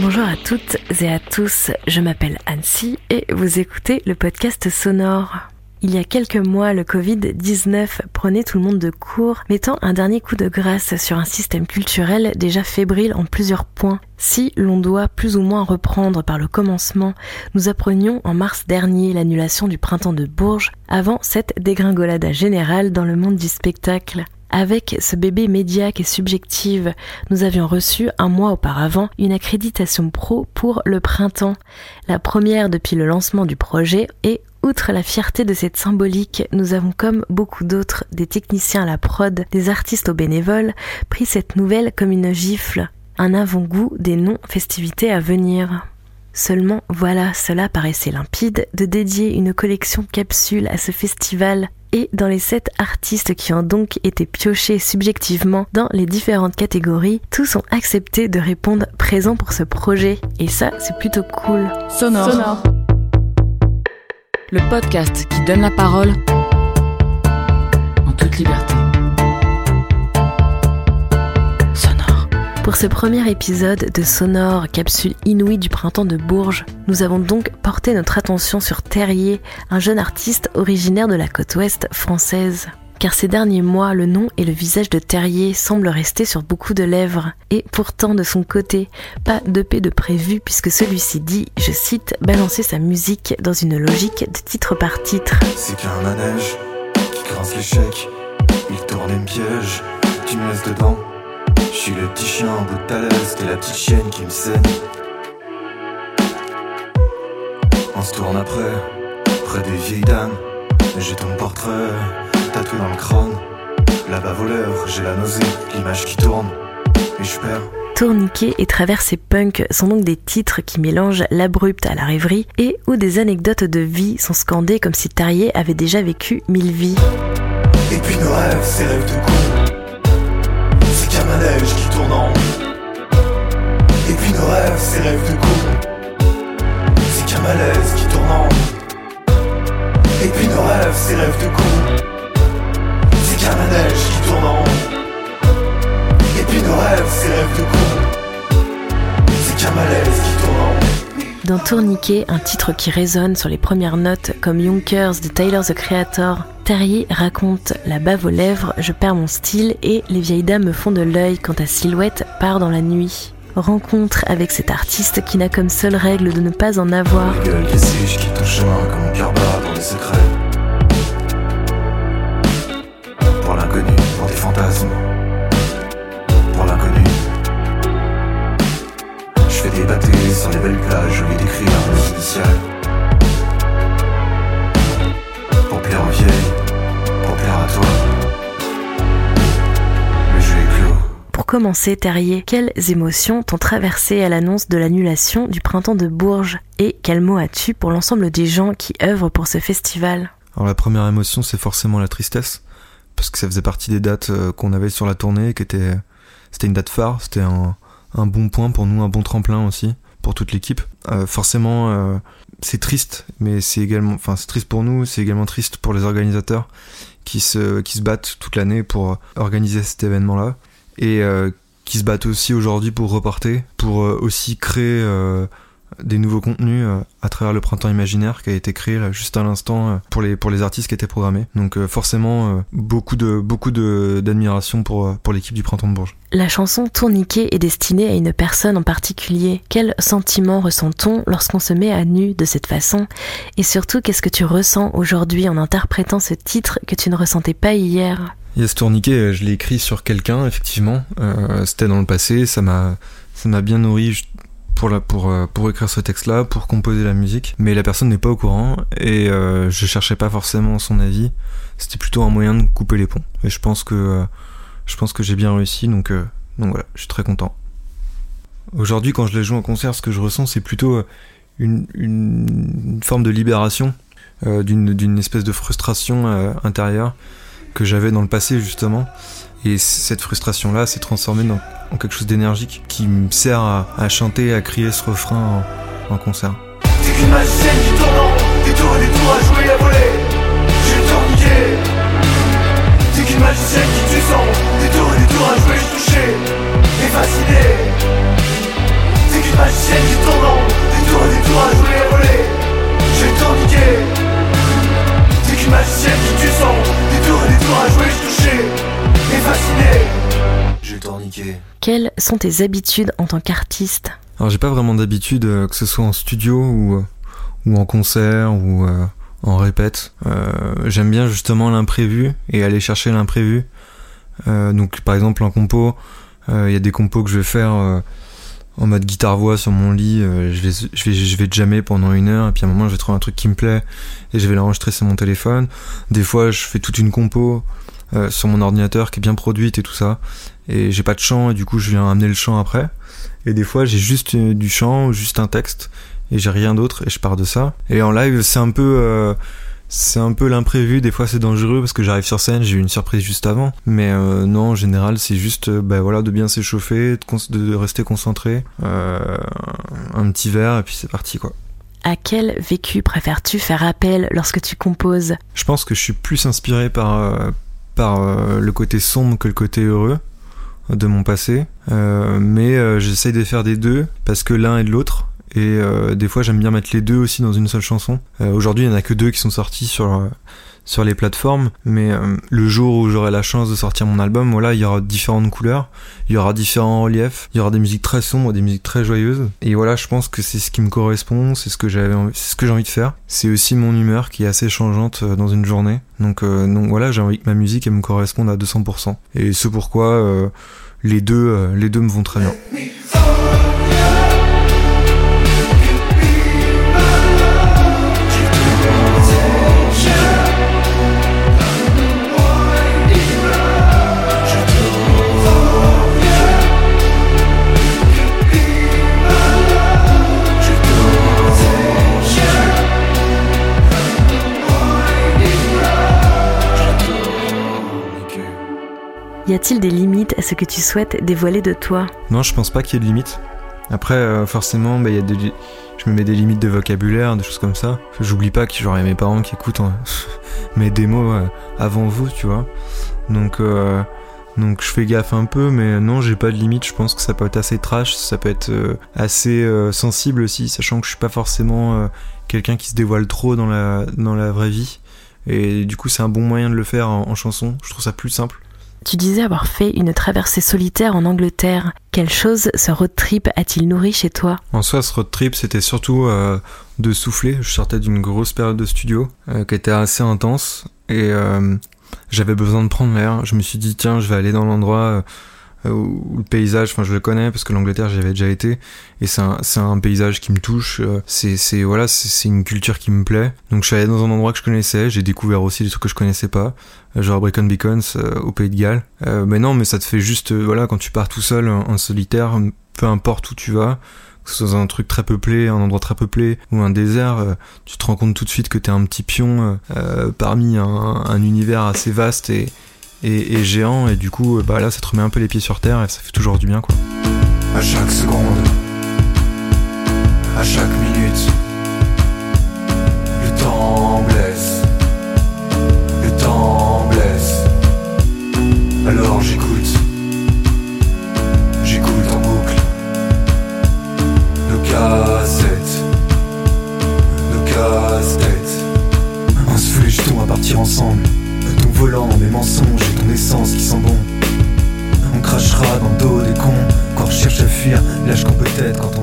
Bonjour à toutes et à tous, je m'appelle Annecy et vous écoutez le podcast sonore. Il y a quelques mois, le Covid-19 prenait tout le monde de court, mettant un dernier coup de grâce sur un système culturel déjà fébrile en plusieurs points. Si l'on doit plus ou moins reprendre par le commencement, nous apprenions en mars dernier l'annulation du printemps de Bourges avant cette dégringolade générale dans le monde du spectacle. Avec ce bébé médiaque et subjective, nous avions reçu un mois auparavant une accréditation pro pour le printemps, la première depuis le lancement du projet et Outre la fierté de cette symbolique, nous avons comme beaucoup d'autres, des techniciens à la prod, des artistes aux bénévoles, pris cette nouvelle comme une gifle, un avant-goût des non-festivités à venir. Seulement, voilà, cela paraissait limpide de dédier une collection capsule à ce festival et dans les sept artistes qui ont donc été piochés subjectivement dans les différentes catégories, tous ont accepté de répondre présent pour ce projet. Et ça, c'est plutôt cool. Sonore. Sonore. Le podcast qui donne la parole en toute liberté. Pour ce premier épisode de Sonore, capsule inouïe du printemps de Bourges, nous avons donc porté notre attention sur Terrier, un jeune artiste originaire de la côte ouest française. Car ces derniers mois, le nom et le visage de Terrier semblent rester sur beaucoup de lèvres. Et pourtant, de son côté, pas d'EP de prévu puisque celui-ci dit, je cite, balancer sa musique dans une logique de titre par titre. C'est qu'un manège qui l'échec, il tourne une piège, tu me laisses dedans. Je suis le petit chien en bout de talaise, t'es la petite chienne qui me saigne. On se tourne après, près des vieilles dames. J'ai ton portrait, tatoué dans le crâne. Là-bas voleur, j'ai la nausée, l'image qui tourne, et je perds. Tourniquet et Traversée Punk sont donc des titres qui mélangent l'abrupt à la rêverie et où des anecdotes de vie sont scandées comme si Tarier avait déjà vécu mille vies. Et puis nos rêves, ces rêves de con manège qui tourne en Et puis nos rêves, ces rêves de con. C'est qu'un malaise qui tourne en Et puis nos rêves, ces rêves de con. C'est qu'un manège qui tourne en Et puis nos rêves, ces rêves de con. C'est qu'un malaise qui tourne en dans Tourniquet, un titre qui résonne sur les premières notes comme Yonkers de Tyler the Creator, Terrier raconte La bave aux lèvres, je perds mon style et les vieilles dames me font de l'œil quand ta silhouette part dans la nuit. Rencontre avec cet artiste qui n'a comme seule règle de ne pas en avoir. Commencer, Terrier, quelles émotions t'ont traversé à l'annonce de l'annulation du printemps de Bourges Et quel mot as-tu pour l'ensemble des gens qui œuvrent pour ce festival? Alors la première émotion, c'est forcément la tristesse, parce que ça faisait partie des dates euh, qu'on avait sur la tournée, qui était, c'était une date phare, c'était un, bon point pour nous, un bon tremplin aussi pour toute l'équipe. Euh, forcément, euh, c'est triste, mais c'est également, enfin c'est triste pour nous, c'est également triste pour les organisateurs qui se, qui se battent toute l'année pour organiser cet événement-là et euh, qui se battent aussi aujourd'hui pour reporter, pour euh, aussi créer euh, des nouveaux contenus à travers le printemps imaginaire qui a été créé juste à l'instant pour les pour les artistes qui étaient programmés. Donc forcément beaucoup de beaucoup de d'admiration pour pour l'équipe du printemps de Bourges. La chanson Tourniquet est destinée à une personne en particulier. Quel sentiment ressent-on lorsqu'on se met à nu de cette façon? Et surtout, qu'est-ce que tu ressens aujourd'hui en interprétant ce titre que tu ne ressentais pas hier? Yes Tourniquet, euh, je l'ai écrit sur quelqu'un, effectivement. Euh, C'était dans le passé, ça m'a bien nourri pour, la, pour, euh, pour écrire ce texte-là, pour composer la musique. Mais la personne n'est pas au courant et euh, je cherchais pas forcément son avis. C'était plutôt un moyen de couper les ponts. Et je pense que j'ai bien réussi, donc, donc voilà, je suis très content. Aujourd'hui, quand je les joue en concert, ce que je ressens, c'est plutôt une, une, forme de libération, d'une espèce de frustration intérieure que j'avais dans le passé, justement. Et cette frustration-là s'est transformée en quelque chose d'énergique qui me sert à, chanter, à crier ce refrain en, concert. Quelles sont tes habitudes en tant qu'artiste Alors j'ai pas vraiment d'habitude, euh, que ce soit en studio ou, euh, en concert ou euh, en répète. J'aime bien justement l'imprévu et aller chercher l'imprévu. Donc par exemple en compo, il y a des compos que je vais faire en mode guitare-voix sur mon lit. je, vais, je, vais, je vais jammer pendant une heure et puis à un moment je vais trouver un truc qui me plaît et je vais l'enregistrer sur mon téléphone. Des fois je fais toute une compo sur mon ordinateur qui est bien produite et tout ça. Et j'ai pas de chant et du coup je viens amener le chant après. Et des fois j'ai juste euh, du chant ou juste un texte et j'ai rien d'autre et je pars de ça. Et en live c'est un peu euh, c'est un peu l'imprévu, des fois c'est dangereux parce que j'arrive sur scène, j'ai eu une surprise juste avant. Mais euh, non, en général c'est juste bah, voilà, de bien s'échauffer, de, rester concentré, euh, un petit verre et puis c'est parti quoi. À quel vécu préfères-tu faire appel lorsque tu composes? Je pense que je suis plus inspiré par, euh, par le côté sombre que le côté heureux de mon passé. Euh, mais euh, j'essaye de faire des deux parce que l'un est de l'autre. Et euh, des fois j'aime bien mettre les deux aussi dans une seule chanson. Aujourd'hui il n'y en a que deux qui sont sortis sur, sur les plateformes. Mais euh, le jour où j'aurai la chance de sortir mon album, voilà, il y aura différentes couleurs, il y aura différents reliefs, il y aura des musiques très sombres, des musiques très joyeuses. Et voilà, je pense que c'est ce qui me correspond, c'est ce que j'avais, ce que j'ai envie de faire. C'est aussi mon humeur qui est assez changeante euh, dans une journée. Donc, euh, donc voilà, j'ai envie que ma musique elle me corresponde à 200%. Et c'est pourquoi les deux, les deux me vont très bien. A-t-il des limites à ce que tu souhaites dévoiler de toi? Non, je pense pas qu'il y ait de limite. Après, euh, forcément, bah, y a des, je me mets des limites de vocabulaire, des choses comme ça. J'oublie pas que j'aurais mes parents qui écoutent hein, mes démos euh, avant vous, tu vois. Donc, euh, donc je fais gaffe un peu, mais non, j'ai pas de limite. Je pense que ça peut être assez trash, ça peut être euh, assez sensible aussi, sachant que je suis pas forcément quelqu'un qui se dévoile trop dans la, dans la vraie vie. Et du coup, c'est un bon moyen de le faire en chanson. Je trouve ça plus simple. Tu disais avoir fait une traversée solitaire en Angleterre. Quelle chose ce road trip a-t-il nourri chez toi? En soi, ce road trip, c'était surtout euh, de souffler. Je sortais d'une grosse période de studio euh, qui était assez intense et euh, j'avais besoin de prendre l'air. Je me suis dit, tiens, je vais aller dans l'endroit où où le paysage, enfin, je le connais parce que l'Angleterre, j'y avais déjà été et c'est un, paysage qui me touche. euh, C'est, voilà, c'est une culture qui me plaît. Donc, je suis allé dans un endroit que je connaissais. J'ai découvert aussi des trucs que je connaissais pas, euh, genre Brecon Beacons euh, au Pays de Galles. Euh, mais non, mais ça te fait juste, euh, voilà, quand tu pars tout seul en, solitaire, peu importe où tu vas que ce soit un truc très peuplé, un endroit très peuplé ou un désert, euh, tu te rends compte tout de suite que t'es un petit pion euh, euh, parmi un, un univers assez vaste et, et, géant et du coup bah là ça te remet un peu les pieds sur terre et ça fait toujours du bien quoi. À chaque seconde, à chaque minute,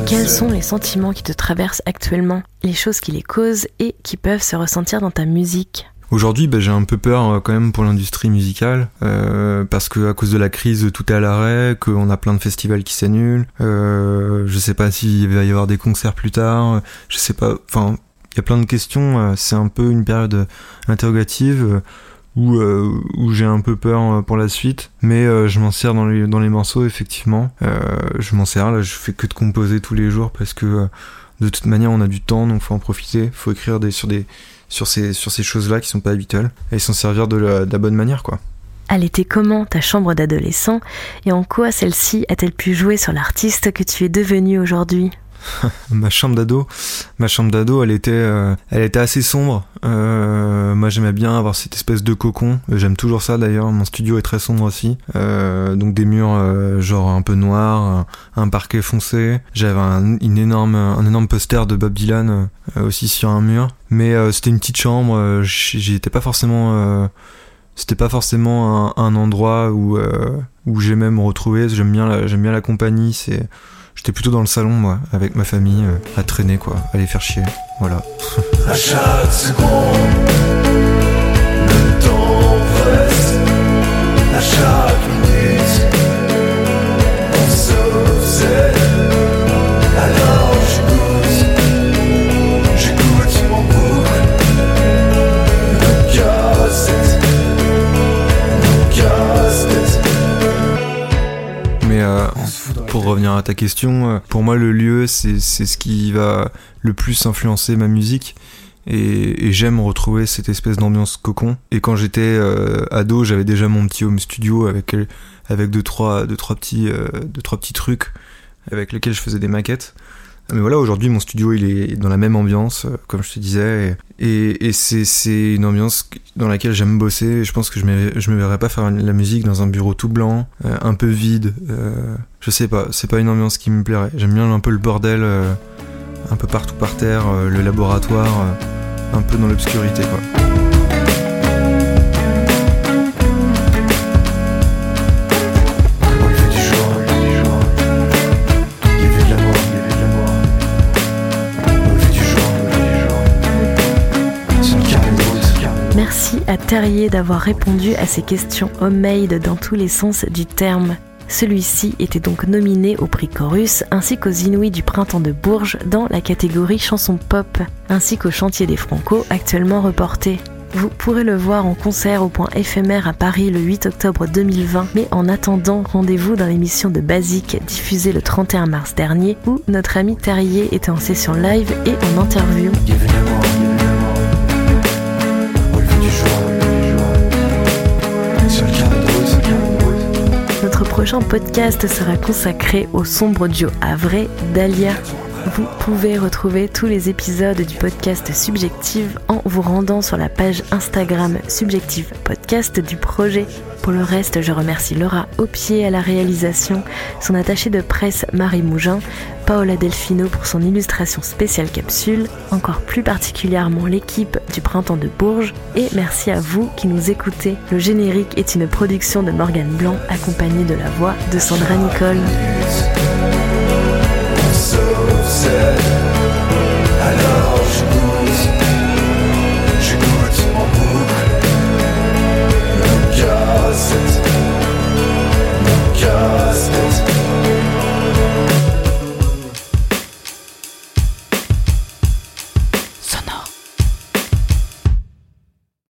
Quels sont les sentiments qui te traversent actuellement, les choses qui les causent et qui peuvent se ressentir dans ta musique? Aujourd'hui, bah, j'ai un peu peur euh, quand même pour l'industrie musicale euh, parce que à cause de la crise, tout est à l'arrêt, qu'on a plein de festivals qui s'annulent. Euh, je sais pas s'il va y avoir des concerts plus tard. Je sais pas. Enfin, il y a plein de questions. C'est un peu une période interrogative où euh, où j'ai un peu peur euh, pour la suite. Mais euh, je m'en sers dans les dans les morceaux effectivement. Je m'en sers là. Je fais que de composer tous les jours parce que de toute manière on a du temps donc faut en profiter. Faut écrire des sur des sur ces, sur ces choses-là qui sont pas habituelles et s'en servir de la, de la bonne manière, quoi. Elle était comment ta chambre d'adolescent? Et en quoi celle-ci a-t-elle pu jouer sur l'artiste que tu es devenu aujourd'hui? Ma chambre d'ado, ma chambre d'ado, elle était, euh, elle était assez sombre. Euh, moi, j'aimais bien avoir cette espèce de cocon. J'aime toujours ça d'ailleurs. Mon studio est très sombre aussi. Euh, donc des murs genre un peu noirs, un, parquet foncé. J'avais un, une énorme, un énorme poster de Bob Dylan aussi sur un mur. Mais c'était une petite chambre. euh, J'y étais pas forcément c'était pas forcément un, endroit où, où j'aimais me retrouver. J'aime bien, j'aime bien la compagnie. C'est, j'étais plutôt dans le salon, moi, avec ma famille, à traîner, quoi, à les faire chier. Voilà. à chaque seconde, le temps presse. À chaque minute, on s'obsède. Alors j'écoute, euh, pour revenir à ta question, euh, pour moi le lieu c'est ce qui va le plus influencer ma musique et, et j'aime retrouver cette espèce d'ambiance cocon. Et quand j'étais euh, ado, j'avais déjà mon petit home studio avec euh, avec deux trois deux trois petits euh, deux trois petits trucs avec lesquels je faisais des maquettes. Mais voilà, aujourd'hui mon studio il est dans la même ambiance, euh, comme je te disais, et, c'est une ambiance dans laquelle j'aime bosser. Je pense que je je me verrais pas faire la musique dans un bureau tout blanc, euh, un peu vide. euh, je sais pas, c'est pas une ambiance qui me plairait. J'aime bien un peu le bordel, un peu partout par terre, le laboratoire, un peu dans l'obscurité. À Terrier d'avoir répondu à ces questions homemade dans tous les sens du terme. Celui-ci était donc nominé au prix Chorus ainsi qu'aux Inouïs du Printemps de Bourges dans la catégorie chanson pop, ainsi qu'au Chantier des Franco actuellement reporté. Vous pourrez le voir en concert au point éphémère à Paris le 8 octobre 2020, mais en attendant, rendez-vous dans l'émission de Basique diffusée le 31 mars dernier où notre ami Terrier était en session live et en interview. Prochain podcast sera consacré au sombre duo Havre d'Alia. Vous pouvez retrouver tous les épisodes du podcast Subjective en vous rendant sur la page Instagram Subjective Podcast du projet. Pour le reste, je remercie Laura Aupier à la réalisation, son attachée de presse Marie Mougin, Paola Delfino pour son illustration spéciale capsule, encore plus particulièrement l'équipe du Printemps de Bourges, et merci à vous qui nous écoutez. Le générique est une production de Morgane Blanc accompagnée de la voix de Sandra Nicole.